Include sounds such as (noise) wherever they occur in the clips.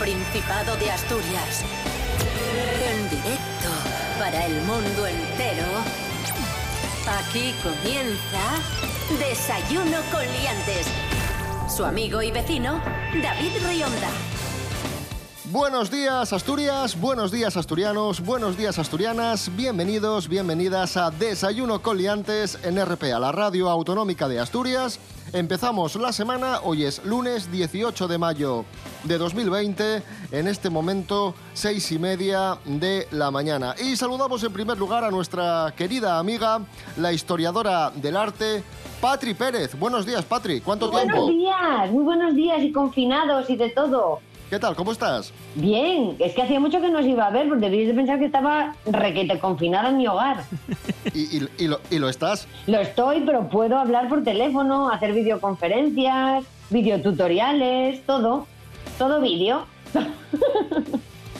Principado de Asturias. En directo para el mundo entero. Aquí comienza Desayuno con Liantes. Su amigo y vecino, David Rionda. Buenos días Asturias, buenos días asturianos, buenos días asturianas, bienvenidos, bienvenidas a Desayuno con Liantes en RPA, la radio autonómica de Asturias. Empezamos la semana, hoy es lunes 18 de mayo de 2020, en este momento seis y media de la mañana. Y saludamos en primer lugar a nuestra querida amiga, la historiadora del arte, Patri Pérez. Buenos días, Patri. ¿Cuánto tiempo? Buenos días, muy buenos días y confinados y de todo. ¿Qué tal? ¿Cómo estás? Bien, es que hacía mucho que no os iba a ver, porque debíais de pensar que estaba requete confinada en mi hogar. (laughs) ¿Y, y- y lo, y lo estás? Lo estoy, pero puedo hablar por teléfono, hacer videoconferencias, videotutoriales, todo. Todo vídeo.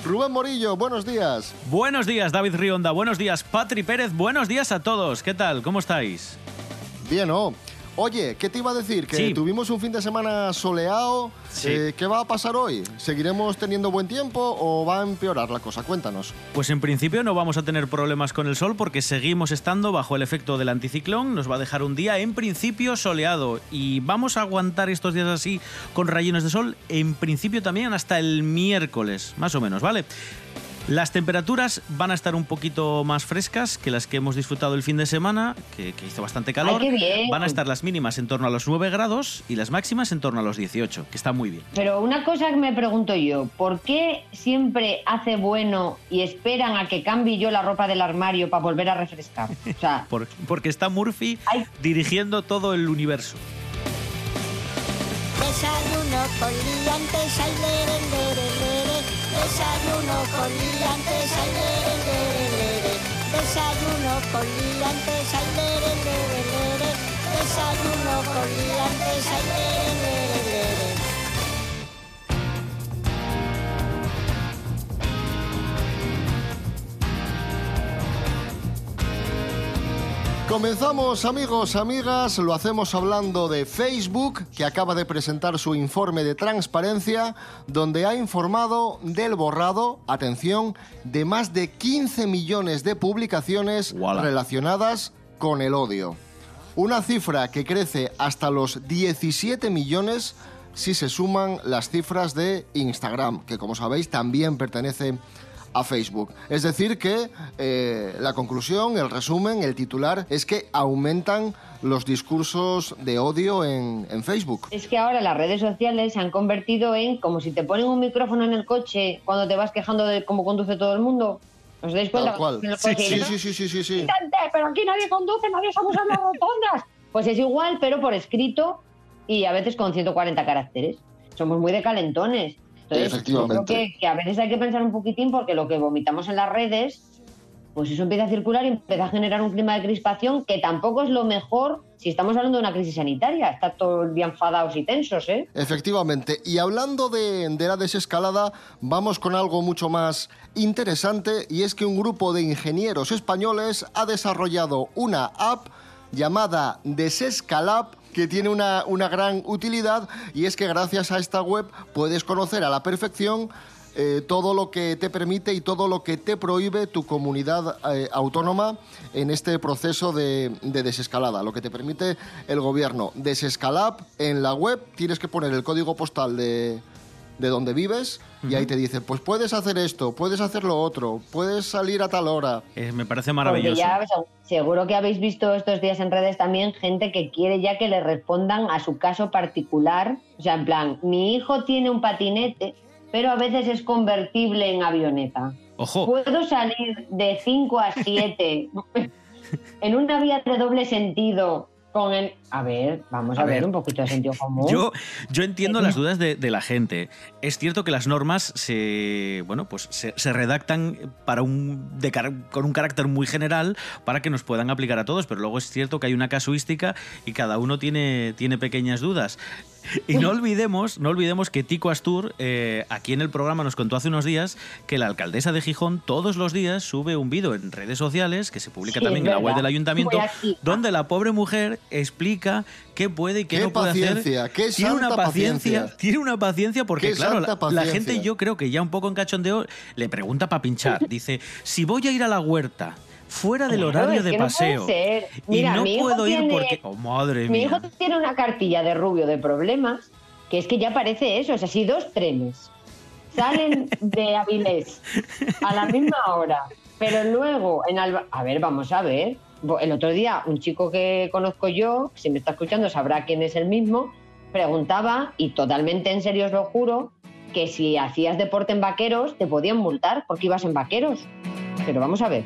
Rubén Morillo, buenos días. Buenos días, David Rionda. Buenos días, Patri Pérez. Buenos días a todos. ¿Qué tal? ¿Cómo estáis? Bien, ¿no? Oye, ¿qué te iba a decir? Que Sí. tuvimos un fin de semana soleado. Sí. Eh, ¿Qué va a pasar hoy? ¿Seguiremos teniendo buen tiempo o va a empeorar la cosa? Cuéntanos. Pues en principio no vamos a tener problemas con el sol porque seguimos estando bajo el efecto del anticiclón. Nos va a dejar un día en principio soleado y vamos a aguantar estos días así con rayones de sol en principio también hasta el miércoles, más o menos, ¿vale? Las temperaturas van a estar un poquito más frescas que las que hemos disfrutado el fin de semana, que, que hizo bastante calor. Ay, qué bien. Van a estar las mínimas en torno a los 9 grados y las máximas en torno a los 18, que está muy bien. Pero una cosa que me pregunto yo, ¿por qué siempre hace bueno y esperan a que cambie yo la ropa del armario para volver a refrescar? O sea, (laughs) Por- porque está Murphy Ay. dirigiendo todo el universo. Desayuno con liantes, ay, lere, lere, lere. Desayuno con liantes, ay, lere, lere, lere. Desayuno con liantes, ay, lere, lere, lere. Desayuno con liantes, ay, lere, lere. Comenzamos amigos, amigas, lo hacemos hablando de Facebook, que acaba de presentar su informe de transparencia, donde ha informado del borrado, atención, de más de 15 millones de publicaciones relacionadas con el odio. Una cifra que crece hasta los 17 millones si se suman las cifras de Instagram, que como sabéis también pertenece a Facebook. Es decir, que eh, la conclusión, el resumen, el titular es que aumentan los discursos de odio en, en Facebook. es que ahora las redes sociales se han convertido en como si te ponen un micrófono en el coche cuando te vas quejando de cómo conduce todo el mundo. ¿Os dais cuenta? Cual. En el Sí, coche sí, no, sí, sí, sí, sí, sí. "Vicente, pero aquí nadie conduce, nadie estamos usando (laughs) rotondas. Pues es igual, pero por escrito y a veces con 140 caracteres. Somos muy de calentones. Entonces, Efectivamente. yo creo que, que a veces hay que pensar un poquitín porque lo que vomitamos en las redes, pues eso empieza a circular y empieza a generar un clima de crispación que tampoco es lo mejor si estamos hablando de una crisis sanitaria. Está todo el día enfadados y tensos, ¿eh? Efectivamente. Y hablando de, de la desescalada, vamos con algo mucho más interesante y es que un grupo de ingenieros españoles ha desarrollado una app llamada Desescalab que tiene una, una gran utilidad y es que gracias a esta web puedes conocer a la perfección eh, todo lo que te permite y todo lo que te prohíbe tu comunidad eh, autónoma en este proceso de, de desescalada, lo que te permite el gobierno. Desescalab en la web tienes que poner el código postal de, de donde vives y ahí te dice, pues puedes hacer esto, puedes hacer lo otro, puedes salir a tal hora. Eh, me parece maravilloso. ya seguro que habéis visto estos días en redes también gente que quiere ya que le respondan a su caso particular. O sea, en plan, mi hijo tiene un patinete, pero a veces es convertible en avioneta. Ojo, ¿Puedo salir de 5 a 7 (laughs) en una vía de doble sentido con el... A ver, vamos a, A ver, ver. un poquito de sentido (laughs) común. Yo, yo entiendo las dudas de, de la gente. Es cierto que las normas se, bueno, pues se, se redactan para un, de con un carácter muy general para que nos puedan aplicar a todos, pero luego es cierto que hay una casuística y cada uno tiene, tiene pequeñas dudas. Y no olvidemos, no olvidemos que Tico Astur, eh, aquí en el programa, nos contó hace unos días que la alcaldesa de Gijón todos los días sube un vídeo en redes sociales, que se publica Sí, también en la web del ayuntamiento, donde la pobre mujer explica qué puede y qué, Qué no puede paciencia, hacer. qué tiene una paciencia, paciencia. tiene una paciencia porque Qué claro, la, santa la paciencia. gente yo creo que ya un poco en cachondeo le pregunta para pinchar. (laughs) Dice, si voy a ir a la huerta fuera del Claro, horario es de no paseo puede ser. Mira, y no mi hijo puedo ir porque... Oh, madre Mi mía. hijo tiene una cartilla de rubio de problemas que es que ya parece eso. O sea, si dos trenes salen de (laughs) Avilés a la misma hora, pero luego en Alba... A ver, vamos a ver. El otro día, un chico que conozco yo, si me está escuchando sabrá quién es el mismo, preguntaba, y totalmente en serio os lo juro, que si hacías deporte en vaqueros te podían multar porque ibas en vaqueros. Pero vamos a ver.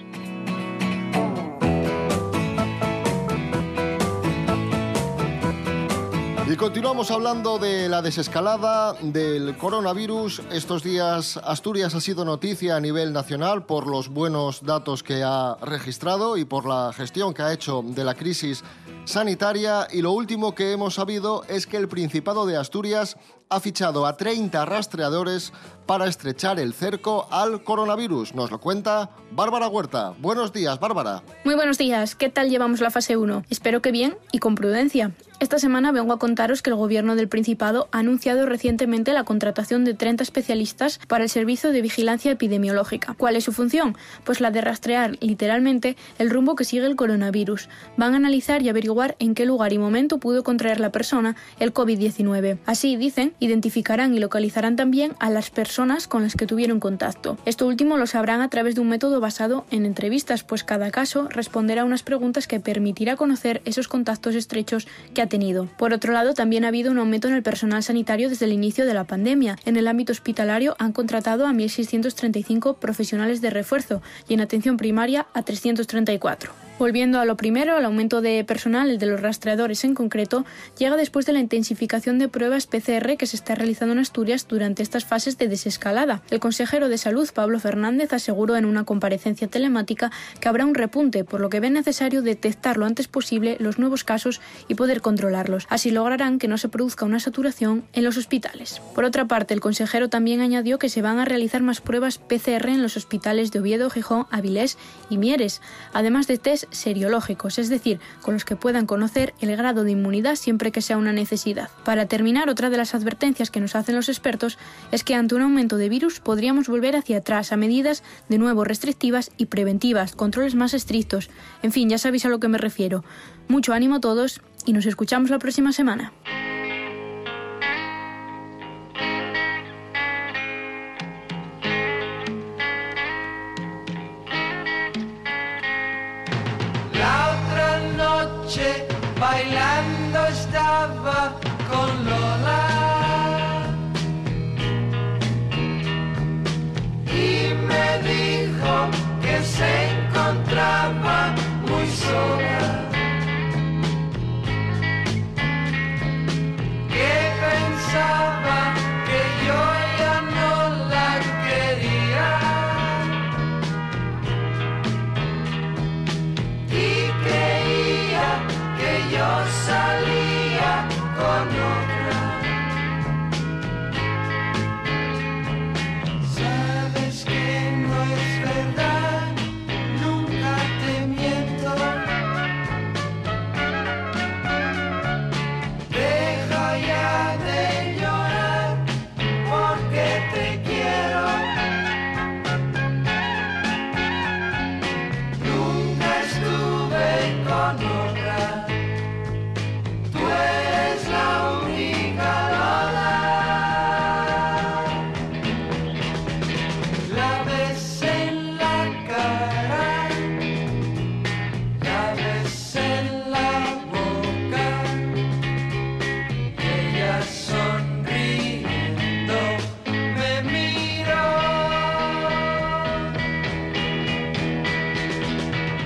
Y continuamos hablando de la desescalada del coronavirus. Estos días Asturias ha sido noticia a nivel nacional por los buenos datos que ha registrado y por la gestión que ha hecho de la crisis sanitaria. Y lo último que hemos sabido es que el Principado de Asturias ha fichado a 30 rastreadores para estrechar el cerco al coronavirus. Nos lo cuenta Bárbara Huerta. Buenos días, Bárbara. Muy buenos días, ¿qué tal llevamos la fase 1? Espero que bien y con prudencia. Esta semana vengo a contaros que el Gobierno del Principado ha anunciado recientemente la contratación de 30 especialistas para el servicio de vigilancia epidemiológica. ¿Cuál es su función? Pues la de rastrear, literalmente, el rumbo que sigue el coronavirus. Van a analizar y averiguar en qué lugar y momento pudo contraer la persona el COVID-19. Así, dicen, identificarán y localizarán también a las personas con las que tuvieron contacto. Esto último lo sabrán a través de un método basado en entrevistas, pues cada caso responderá a unas preguntas que permitirá conocer esos contactos estrechos que ha tenido. Por otro lado, también ha habido un aumento en el personal sanitario desde el inicio de la pandemia. En el ámbito hospitalario han contratado a 1.635 profesionales de refuerzo y en atención primaria a 334. Volviendo a lo primero, el aumento de personal, de los rastreadores en concreto, llega después de la intensificación de pruebas PCR que se está realizando en Asturias durante estas fases de desescalada. El consejero de Salud, Pablo Fernández, aseguró en una comparecencia telemática que habrá un repunte, por lo que ve necesario detectar lo antes posible los nuevos casos y poder controlarlos. Así lograrán que no se produzca una saturación en los hospitales. Por otra parte, el consejero también añadió que se van a realizar más pruebas PCR en los hospitales de Oviedo, Gijón, Avilés y Mieres, además de test seriológicos, es decir, con los que puedan conocer el grado de inmunidad siempre que sea una necesidad. Para terminar, otra de las advertencias que nos hacen los expertos es que ante un aumento de virus podríamos volver hacia atrás a medidas de nuevo restrictivas y preventivas, controles más estrictos. En fin, ya sabéis a lo que me refiero. Mucho ánimo a todos y nos escuchamos la próxima semana.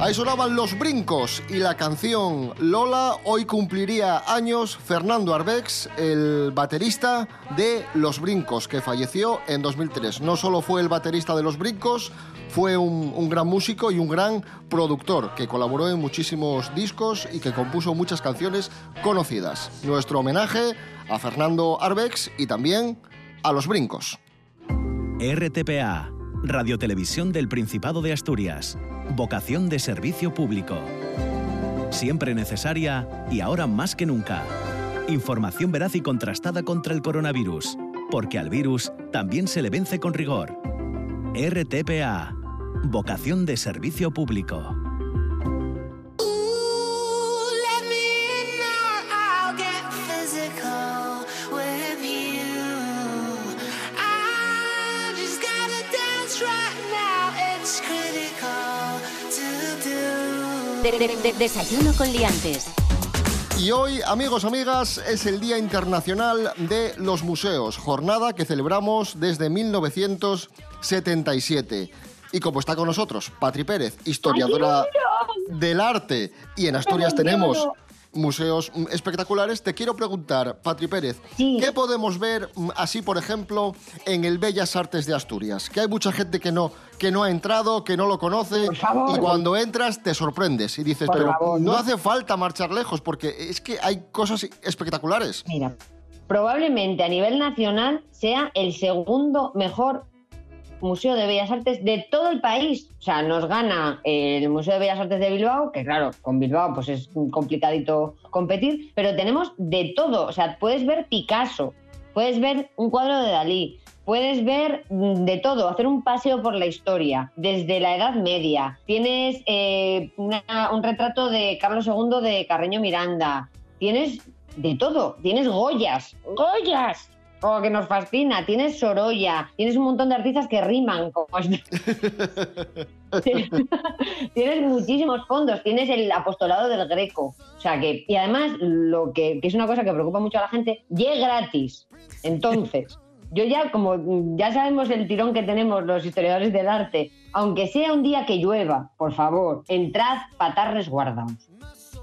Ahí sonaban Los Brincos y la canción Lola. Hoy cumpliría años Fernando Arbex, el baterista de Los Brincos, que falleció en 2003. No solo fue el baterista de Los Brincos, fue un, un gran músico y un gran productor que colaboró en muchísimos discos y que compuso muchas canciones conocidas. Nuestro homenaje a Fernando Arbex y también a Los Brincos. RTPA, Radiotelevisión del Principado de Asturias. Vocación de servicio público. Siempre necesaria y ahora más que nunca. Información veraz y contrastada contra el coronavirus, porque al virus también se le vence con rigor. RTPA, Vocación de servicio público. De- de- de- desayuno con liantes. Y hoy, amigos, amigas, es el Día Internacional de los Museos, jornada que celebramos desde 1977. Y como está con nosotros Patri Pérez, historiadora del arte, y en Asturias tenemos museos espectaculares, te quiero preguntar, Patri Pérez, Sí. ¿qué podemos ver mm, así, por ejemplo, en el Bellas Artes de Asturias? Que hay mucha gente que no, que no ha entrado, que no lo conoce, Por favor. y cuando entras te sorprendes y dices, Por pero favor, no ¿no? hace falta marchar lejos, porque es que hay cosas espectaculares. Mira, probablemente a nivel nacional sea el segundo mejor Museo de Bellas Artes de todo el país. O sea, nos gana el Museo de Bellas Artes de Bilbao, que claro, con Bilbao pues es complicadito competir, pero tenemos de todo. O sea, puedes ver Picasso, puedes ver un cuadro de Dalí, puedes ver mm, de todo, hacer un paseo por la historia, desde la Edad Media. Tienes eh, un retrato de Carlos II de Carreño Miranda. Tienes de todo. Tienes Goyas. ¡Goyas! Como que nos fascina. Tienes Sorolla. Tienes un montón de artistas que riman. Como este. (laughs) tienes muchísimos fondos. Tienes el apostolado del Greco. O sea que, y además, lo que, que es una cosa que preocupa mucho a la gente, y es gratis. Entonces, (laughs) yo ya, como ya sabemos el tirón que tenemos los historiadores del arte, aunque sea un día que llueva, por favor, entrad patar resguardaos.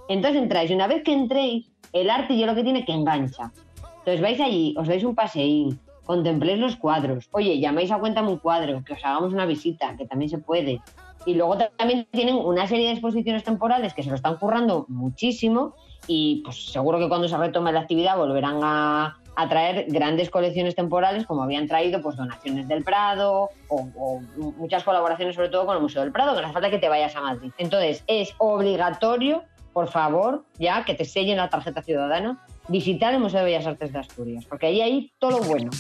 Entonces entráis, y una vez que entréis, el arte yo lo que tiene que engancha. Entonces vais allí, os dais un paseín, contempléis los cuadros. Oye, llamáis a cuéntame un cuadro, que os hagamos una visita, que también se puede. Y luego también tienen una serie de exposiciones temporales que se lo están currando muchísimo y pues seguro que cuando se retome la actividad volverán a, traer grandes colecciones temporales como habían traído pues donaciones del Prado o, muchas colaboraciones sobre todo con el Museo del Prado, que hace falta que te vayas a Madrid. Entonces es obligatorio, por favor, ya que te sellen la tarjeta ciudadana, visitar el Museo de Bellas Artes de Asturias, porque ahí hay todo lo bueno.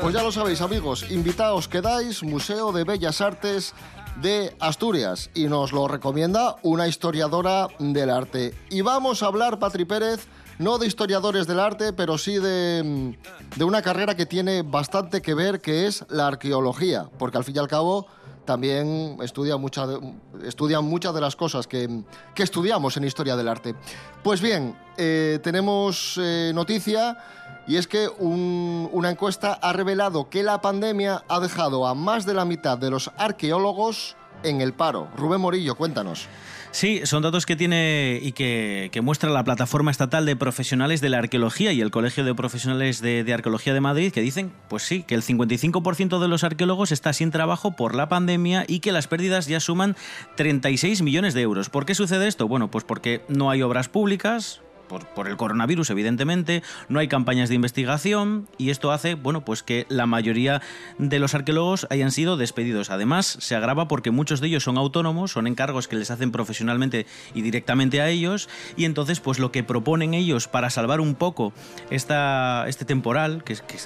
Pues ya lo sabéis, amigos, invitados quedáis, Museo de Bellas Artes de Asturias, y nos lo recomienda una historiadora del arte. Y vamos a hablar, Patri Pérez, no de historiadores del arte, pero sí de, de una carrera que tiene bastante que ver, que es la arqueología, porque al fin y al cabo también estudia mucha de- estudian muchas de las cosas que, que estudiamos en historia del arte. Pues bien, eh, tenemos eh, noticia y es que un- una encuesta ha revelado que la pandemia ha dejado a más de la mitad de los arqueólogos en el paro. Rubén Morillo, cuéntanos. Sí, son datos que tiene y que, muestra la plataforma estatal de profesionales de la arqueología y el Colegio de Profesionales de, de Arqueología de Madrid, que dicen, pues sí, que el 55% de los arqueólogos está sin trabajo por la pandemia y que las pérdidas ya suman 36 millones de euros. ¿Por qué sucede esto? Bueno, pues porque no hay obras públicas, por, el coronavirus, evidentemente, no hay campañas de investigación y esto hace, bueno, pues que la mayoría de los arqueólogos hayan sido despedidos. Además, se agrava porque muchos de ellos son autónomos, son encargos que les hacen profesionalmente y directamente a ellos y entonces, pues lo que proponen ellos para salvar un poco esta, este temporal, que que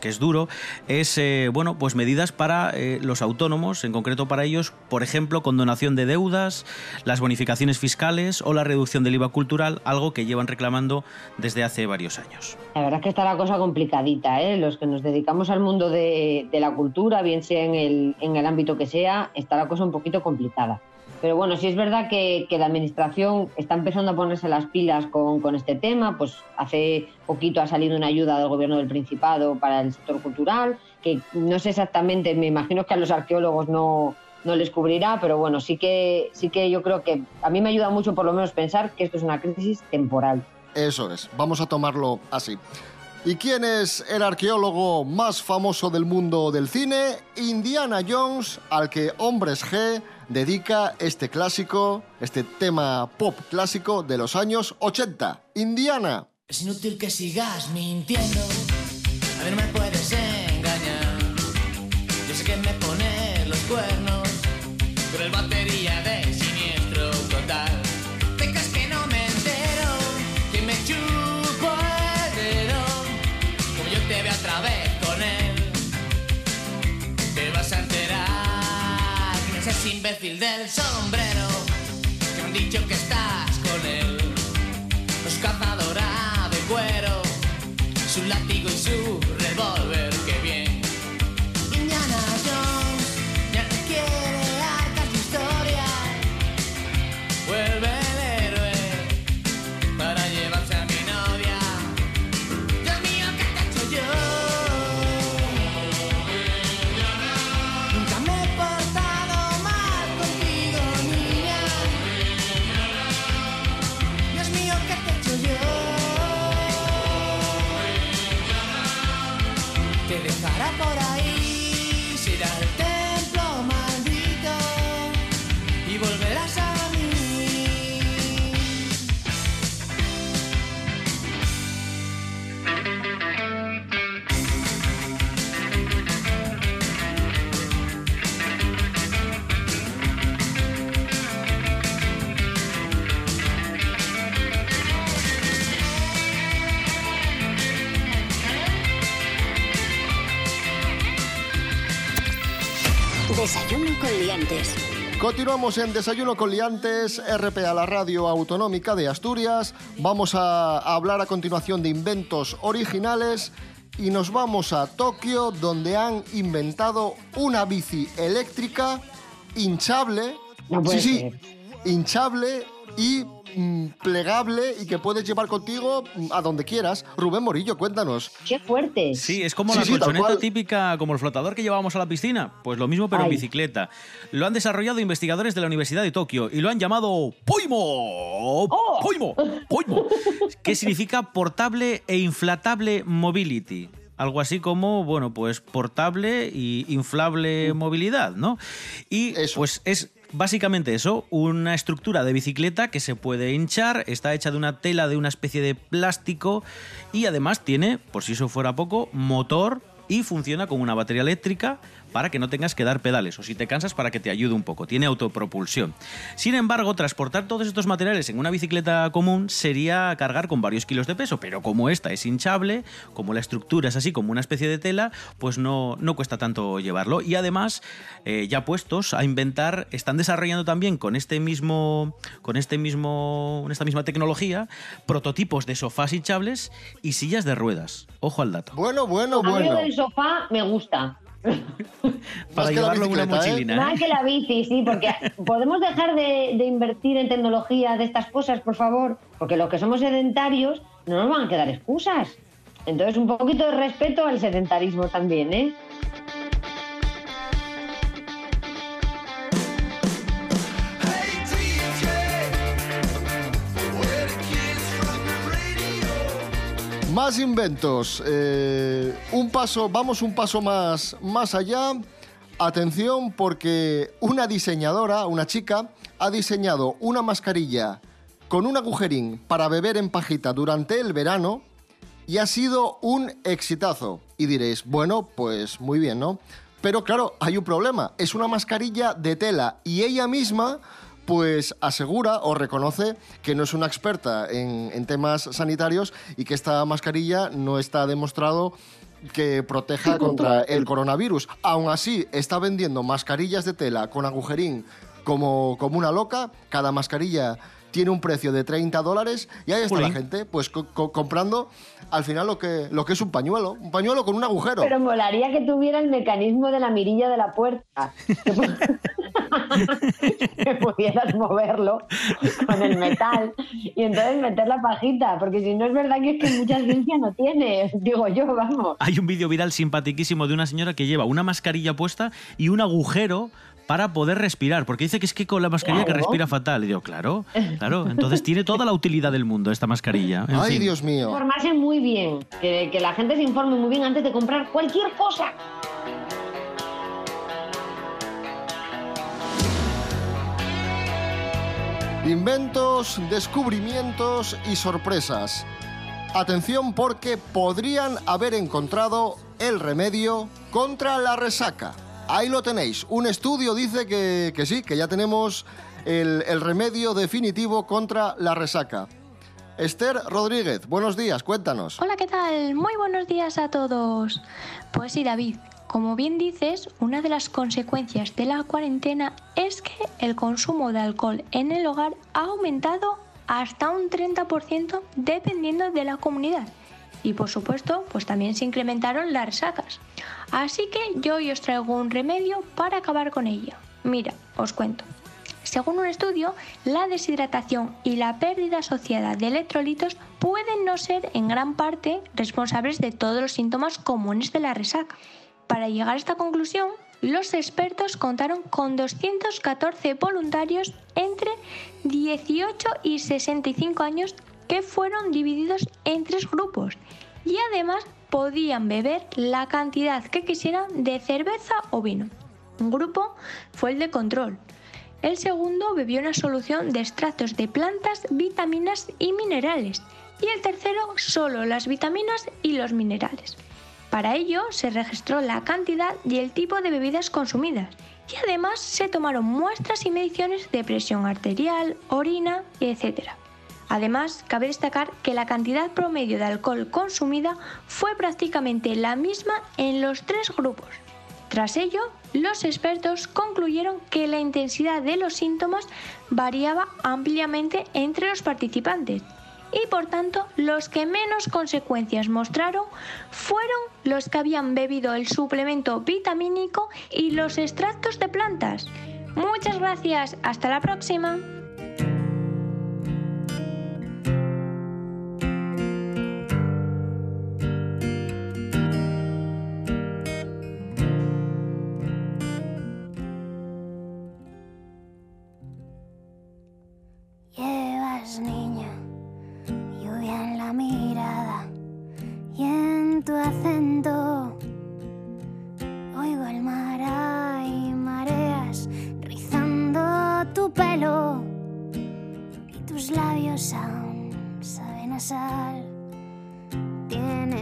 que es, duro, es, eh, bueno, pues medidas para eh, los autónomos, en concreto para ellos, por ejemplo, condonación de deudas, las bonificaciones fiscales o la reducción del IVA cultural, algo que llevan reclamando desde hace varios años. La verdad es que está la cosa complicadita, ¿eh? Los que nos dedicamos al mundo de, la cultura, bien sea en el, en el ámbito que sea, está la cosa un poquito complicada. Pero bueno, sí es verdad que, que la administración está empezando a ponerse las pilas con, con este tema. Pues hace poquito ha salido una ayuda del gobierno del Principado para el sector cultural, que no sé exactamente, me imagino que a los arqueólogos no, no les cubrirá, pero bueno, sí que, sí que yo creo que a mí me ayuda mucho por lo menos pensar que esto es una crisis temporal. Eso es, vamos a tomarlo así. ¿Y quién es el arqueólogo más famoso del mundo del cine? Indiana Jones, al que Hombres G dedica este clásico, este tema pop clásico de los años 80. Indiana. Es inútil que sigas mintiendo. A mí no me puedes engañar. Yo sé que me pones los cuernos. El batería de siniestro total. ¿Te crees que no me entero? Que me chupo el dedo. Como yo te veo otra vez con él. Te vas a enterar. Que imbécil del sombrero. Que han dicho que estás con él. Los cazadora de cuero, su látigo y su Te Continuamos en Desayuno con Liantes, RPA, la radio autonómica de Asturias. Vamos a hablar a continuación de inventos originales y nos vamos a Tokio, donde han inventado una bici eléctrica hinchable. No sí, ser. sí, hinchable y mm, plegable y que puedes llevar contigo a donde quieras. Rubén Morillo, cuéntanos. ¡Qué fuerte! Sí, es como Sí, la sí, colchoneta típica, como el flotador que llevábamos a la piscina. Pues lo mismo, pero en bicicleta. Lo han desarrollado investigadores de la Universidad de Tokio y lo han llamado Poimo. Poimo. Poimo. que significa portable e inflatable mobility. Algo así como, bueno, pues portable y inflable movilidad, ¿no? Y Eso. pues es básicamente eso, una estructura de bicicleta que se puede hinchar, está hecha de una tela de una especie de plástico y además tiene, por si eso fuera poco, motor y funciona con una batería eléctrica para que no tengas que dar pedales o si te cansas para que te ayude un poco, tiene autopropulsión. Sin embargo, transportar todos estos materiales en una bicicleta común sería cargar con varios kilos de peso, pero como esta es hinchable, como la estructura es así como una especie de tela, pues no, no cuesta tanto llevarlo. Y además, eh, ya puestos a inventar, están desarrollando también con este mismo, con este mismo, con esta misma tecnología, prototipos de sofás hinchables y sillas de ruedas. Ojo al dato. Bueno, bueno, A mí bueno. del sofá me gusta. (laughs) Para llevarlo en una ¿eh? mochilina. ¿eh? Más que la bici, sí, porque (laughs) podemos dejar de, de invertir en tecnología de estas cosas, por favor, porque los que somos sedentarios no nos van a quedar excusas. Entonces, un poquito de respeto al sedentarismo también, ¿eh? Más inventos. Eh, un paso, vamos un paso más, más allá. Atención, porque una diseñadora, una chica, ha diseñado una mascarilla con un agujerín para beber en pajita durante el verano y ha sido un exitazo. Y diréis, bueno, pues muy bien, ¿no? Pero claro, hay un problema. Es una mascarilla de tela y ella misma pues asegura o reconoce que no es una experta en, en temas sanitarios y que esta mascarilla no está demostrado que proteja contra el coronavirus. Aún así, está vendiendo mascarillas de tela con agujerín como, como una loca. Cada mascarilla tiene un precio de 30 dólares y ahí está la gente pues co- co- comprando al final lo que, lo que es un pañuelo. Un pañuelo con un agujero. Pero molaría que tuviera el mecanismo de la mirilla de la puerta. (laughs) (laughs) que pudieras moverlo con el metal y entonces meter la pajita, porque si no es verdad que es que mucha ciencia no tiene, (laughs) digo yo, vamos. Hay un vídeo viral simpatiquísimo de una señora que lleva una mascarilla puesta y un agujero para poder respirar, porque dice que es que con la mascarilla que respira fatal. Y digo, claro, claro. Entonces tiene toda la utilidad del mundo esta mascarilla. En Ay, fin. Dios mío. Informarse muy bien, que, que la gente se informe muy bien antes de comprar cualquier cosa. Inventos, descubrimientos y sorpresas. Atención porque podrían haber encontrado el remedio contra la resaca. Ahí lo tenéis. Un estudio dice que, que sí, que ya tenemos el, el remedio definitivo contra la resaca. Esther Rodríguez, buenos días, cuéntanos. Hola, ¿qué tal? Muy buenos días a todos. Pues sí, David, como bien dices, una de las consecuencias de la cuarentena es que el consumo de alcohol en el hogar ha aumentado hasta un 30% dependiendo de la comunidad. Y por supuesto, pues también se incrementaron las resacas. Así que yo hoy os traigo un remedio para acabar con ella. Mira, os cuento. Según un estudio, la deshidratación y la pérdida asociada de electrolitos pueden no ser en gran parte responsables de todos los síntomas comunes de la resaca. Para llegar a esta conclusión, los expertos contaron con 214 voluntarios entre 18 y 65 años que fueron divididos en tres grupos y además podían beber la cantidad que quisieran de cerveza o vino. Un grupo fue el de control, el segundo bebió una solución de extractos de plantas, vitaminas y minerales. Y el tercero solo las vitaminas y los minerales. Para ello se registró la cantidad y el tipo de bebidas consumidas. Y además se tomaron muestras y mediciones de presión arterial, orina, etc. Además, cabe destacar que la cantidad promedio de alcohol consumida fue prácticamente la misma en los tres grupos. Tras ello, los expertos concluyeron que la intensidad de los síntomas variaba ampliamente entre los participantes y por tanto los que menos consecuencias mostraron fueron los que habían bebido el suplemento vitamínico y los extractos de plantas. Muchas gracias, hasta la próxima.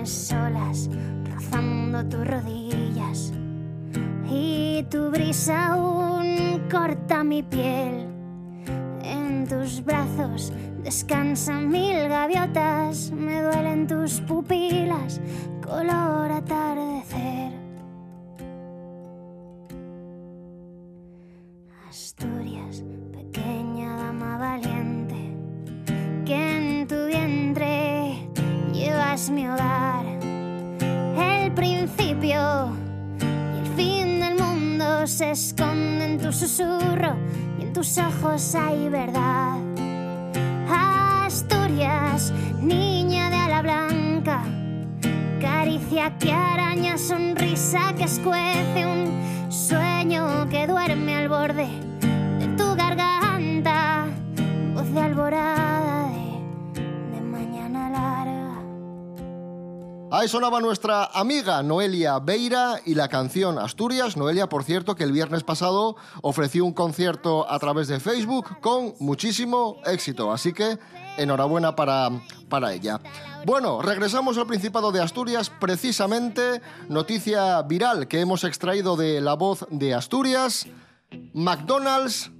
Tienes olas rozando tus rodillas y tu brisa aún corta mi piel. En tus brazos descansan mil gaviotas, me duelen tus pupilas, color atardecer. Esconde en tu susurro y en tus ojos hay verdad. Asturias, niña de ala blanca, caricia que araña, sonrisa que escuece, un sueño que duerme al borde de tu garganta, voz de alborada Ahí sonaba nuestra amiga Noelia Beira y la canción Asturias. Noelia, por cierto, que el viernes pasado ofreció un concierto a través de Facebook con muchísimo éxito. Así que enhorabuena para, para ella. Bueno, regresamos al Principado de Asturias, precisamente noticia viral que hemos extraído de La Voz de Asturias. McDonald's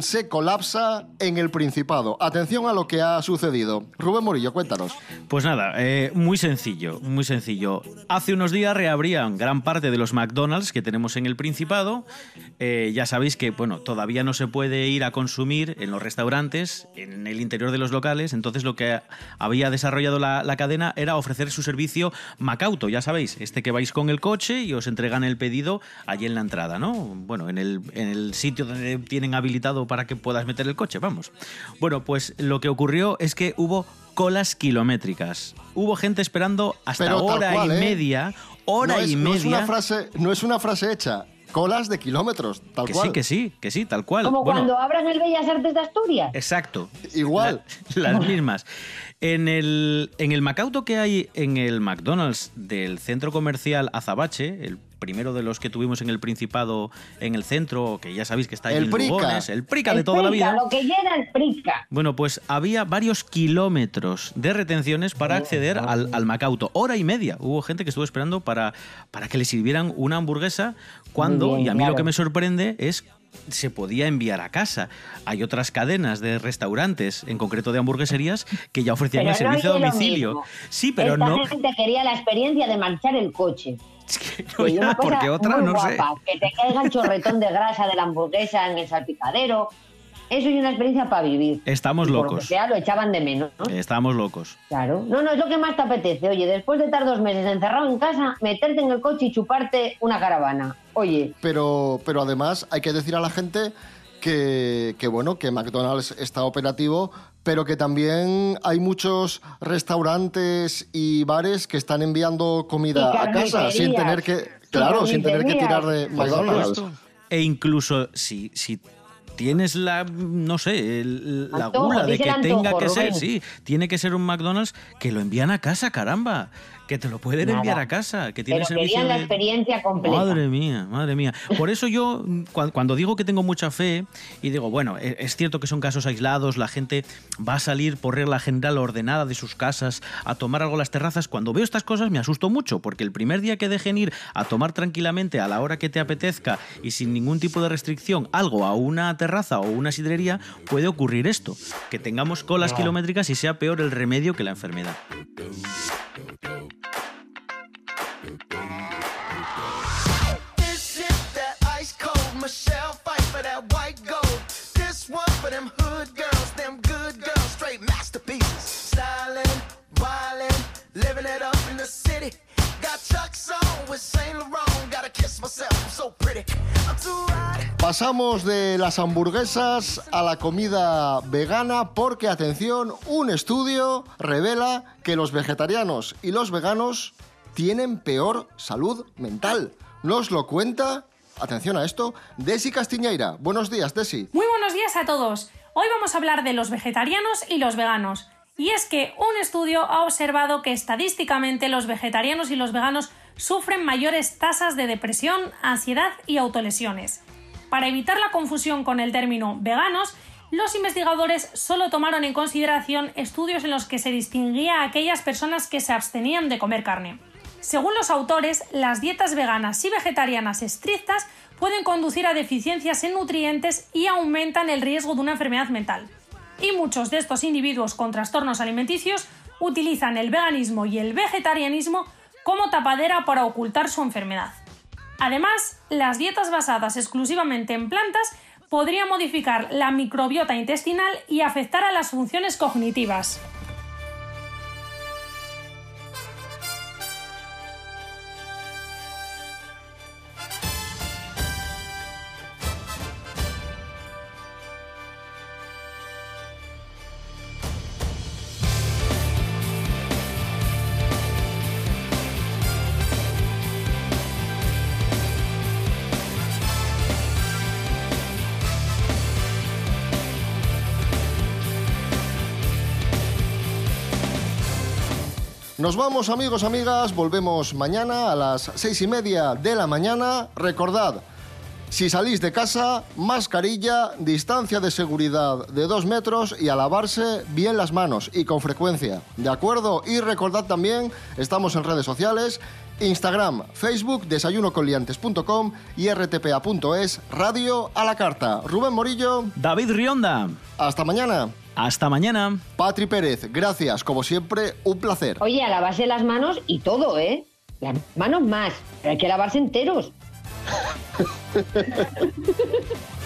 se colapsa en el Principado. Atención a lo que ha sucedido. Rubén Morillo, cuéntanos. Pues nada, eh, muy sencillo, muy sencillo. Hace unos días reabrían gran parte de los McDonald's que tenemos en el Principado. Eh, ya sabéis que, bueno, todavía no se puede ir a consumir en los restaurantes, en el interior de los locales. Entonces lo que había desarrollado la, la cadena era ofrecer su servicio Macauto, ya sabéis, este que vais con el coche y os entregan el pedido allí en la entrada, ¿no? Bueno, en el, en el sitio donde tienen habilitado para que puedas meter el coche, vamos. Bueno, pues lo que ocurrió es que hubo colas kilométricas. Hubo gente esperando hasta Pero hora cual, y ¿eh? media, hora no es, y no es media. una frase, no es una frase hecha. Colas de kilómetros, tal que cual. sí, que sí, que sí, tal cual. Como Bueno, cuando abran el Bellas Artes de Asturias. Exacto. Igual. La- las mismas. En el, en el Macauto que hay en el McDonald's del centro comercial Azabache, el primero de los que tuvimos en el Principado en el centro, que ya sabéis que está ahí El en Prica. Lugones, el Prica de toda la vida. Lo que llena el prica. Bueno, pues había varios kilómetros de retenciones para acceder al, al Macauto. Hora y media. Hubo gente que estuvo esperando para, para que le sirvieran una hamburguesa cuando, bien, y a mí lo que me sorprende es se podía enviar a casa. Hay otras cadenas de restaurantes, en concreto de hamburgueserías, que ya ofrecían Pero el no servicio a domicilio. Sí, pero Esta no. gente quería la experiencia de marchar el coche. Yo Y ya, una cosa porque otra muy no sé. guapa, Que te caiga el chorretón de grasa de la hamburguesa en el salpicadero. Eso es una experiencia para vivir. Estamos Y por lo que locos. sea, lo echaban de menos, ¿no? Estamos locos. Claro. No, no, es lo que más te apetece. Oye, después de estar dos meses encerrado en casa, meterte en el coche y chuparte una caravana. Oye, Pero, pero además hay que decir a la gente que, que, bueno, que McDonald's está operativo, pero que también hay muchos restaurantes y bares que están enviando comida a casa sin tener que, claro, sin tener que tirar de. McDonald's. E incluso si, si tienes la, no sé, el- la Antojo, gula de que tenga antojo, que ser, sí, tiene que ser un McDonald's, que lo envían a casa, caramba. Que te lo pueden Nada. enviar a casa, que tiene pero servicio la de- experiencia completa. Madre mía, madre mía. Por eso yo, cua- cuando digo que tengo mucha fe, y digo, bueno, e- es cierto que son casos aislados, la gente va a salir por regla general ordenada de sus casas a tomar algo en las terrazas, cuando veo estas cosas me asusto mucho, porque el primer día que dejen ir a tomar tranquilamente a la hora que te apetezca y sin ningún tipo de restricción algo a una terraza o una sidrería, puede ocurrir esto, que tengamos colas kilométricas y sea peor el remedio que la enfermedad. Pasamos de las hamburguesas a la comida vegana porque, atención, un estudio revela que los vegetarianos y los veganos tienen peor salud mental. Nos lo cuenta, atención a esto, Desi Castiñeira. Buenos días, Desi. Muy buenos días a todos. Hoy vamos a hablar de los vegetarianos y los veganos. Y es que un estudio ha observado que estadísticamente los vegetarianos y los veganos sufren mayores tasas de depresión, ansiedad y autolesiones. Para evitar la confusión con el término veganos, los investigadores solo tomaron en consideración estudios en los que se distinguía a aquellas personas que se abstenían de comer carne. Según los autores, las dietas veganas y vegetarianas estrictas pueden conducir a deficiencias en nutrientes y aumentan el riesgo de una enfermedad mental. Y muchos de estos individuos con trastornos alimenticios utilizan el veganismo y el vegetarianismo como tapadera para ocultar su enfermedad. Además, las dietas basadas exclusivamente en plantas podrían modificar la microbiota intestinal y afectar a las funciones cognitivas. Nos vamos, amigos, amigas. Volvemos mañana a las seis y media de la mañana. Recordad, si salís de casa, mascarilla, distancia de seguridad de dos metros y a lavarse bien las manos y con frecuencia. ¿De acuerdo? Y recordad también, estamos en redes sociales Instagram, Facebook, desayunoconliantes.com y rtpa.es, radio a la carta. Rubén Morillo. David Rionda. Hasta mañana. Hasta mañana. Patri Pérez, gracias, como siempre, un placer. Oye, a lavarse las manos y todo, ¿eh? Las manos más, pero hay que lavarse enteros. (laughs)